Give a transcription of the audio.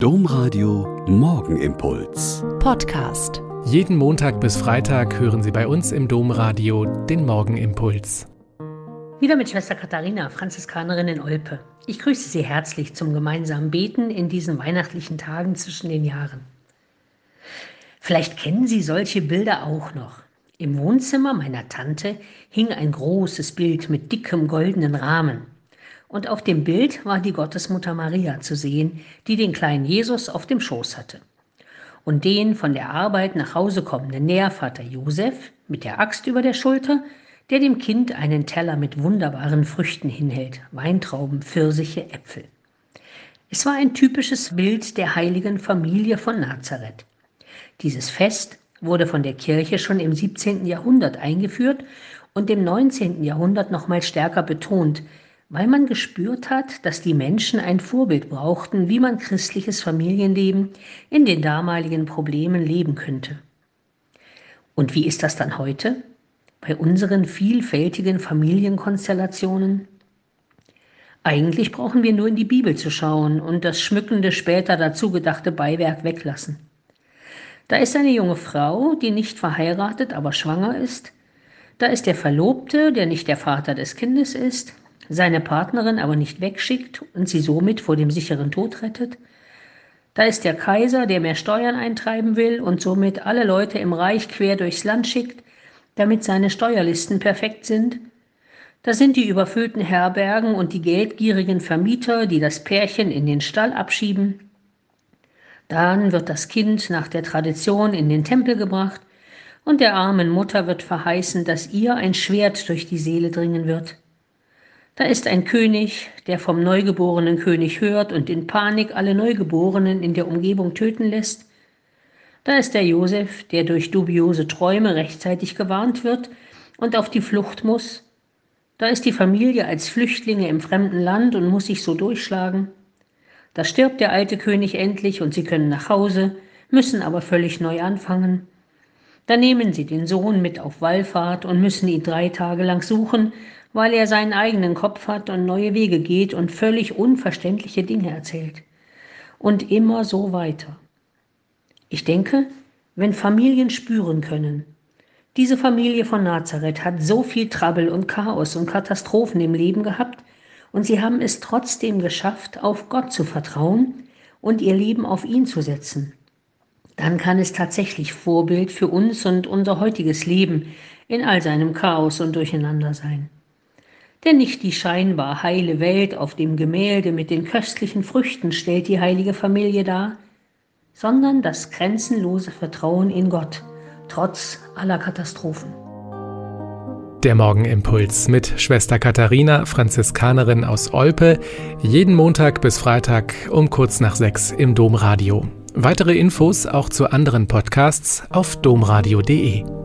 Domradio Morgenimpuls. Podcast. Jeden Montag bis Freitag hören Sie bei uns im Domradio den Morgenimpuls. Wieder mit Schwester Katharina, Franziskanerin in Olpe. Ich grüße Sie herzlich zum gemeinsamen Beten in diesen weihnachtlichen Tagen zwischen den Jahren. Vielleicht kennen Sie solche Bilder auch noch. Im Wohnzimmer meiner Tante hing ein großes Bild mit dickem goldenen Rahmen und auf dem Bild war die Gottesmutter Maria zu sehen, die den kleinen Jesus auf dem Schoß hatte. Und den von der Arbeit nach Hause kommenden Nährvater Josef mit der Axt über der Schulter, der dem Kind einen Teller mit wunderbaren Früchten hinhält, Weintrauben, Pfirsiche, Äpfel. Es war ein typisches Bild der heiligen Familie von Nazareth. Dieses Fest wurde von der Kirche schon im 17. Jahrhundert eingeführt und im 19. Jahrhundert nochmal stärker betont, weil man gespürt hat, dass die Menschen ein Vorbild brauchten, wie man christliches Familienleben in den damaligen Problemen leben könnte. Und wie ist das dann heute? Bei unseren vielfältigen Familienkonstellationen? Eigentlich brauchen wir nur in die Bibel zu schauen und das schmückende, später dazu gedachte Beiwerk weglassen. Da ist eine junge Frau, die nicht verheiratet, aber schwanger ist. Da ist der Verlobte, der nicht der Vater des Kindes ist seine Partnerin aber nicht wegschickt und sie somit vor dem sicheren Tod rettet. Da ist der Kaiser, der mehr Steuern eintreiben will und somit alle Leute im Reich quer durchs Land schickt, damit seine Steuerlisten perfekt sind. Da sind die überfüllten Herbergen und die geldgierigen Vermieter, die das Pärchen in den Stall abschieben. Dann wird das Kind nach der Tradition in den Tempel gebracht und der armen Mutter wird verheißen, dass ihr ein Schwert durch die Seele dringen wird. Da ist ein König, der vom neugeborenen König hört und in Panik alle Neugeborenen in der Umgebung töten lässt. Da ist der Josef, der durch dubiose Träume rechtzeitig gewarnt wird und auf die Flucht muss. Da ist die Familie als Flüchtlinge im fremden Land und muss sich so durchschlagen. Da stirbt der alte König endlich und sie können nach Hause, müssen aber völlig neu anfangen. Da nehmen sie den Sohn mit auf Wallfahrt und müssen ihn drei Tage lang suchen, weil er seinen eigenen Kopf hat und neue Wege geht und völlig unverständliche Dinge erzählt. Und immer so weiter. Ich denke, wenn Familien spüren können, diese Familie von Nazareth hat so viel Trouble und Chaos und Katastrophen im Leben gehabt und sie haben es trotzdem geschafft, auf Gott zu vertrauen und ihr Leben auf ihn zu setzen. Dann kann es tatsächlich Vorbild für uns und unser heutiges Leben in all seinem Chaos und Durcheinander sein. Denn nicht die scheinbar heile Welt auf dem Gemälde mit den köstlichen Früchten stellt die heilige Familie dar, sondern das grenzenlose Vertrauen in Gott, trotz aller Katastrophen. Der Morgenimpuls mit Schwester Katharina, Franziskanerin aus Olpe, jeden Montag bis Freitag um kurz nach sechs im Domradio. Weitere Infos auch zu anderen Podcasts auf domradio.de.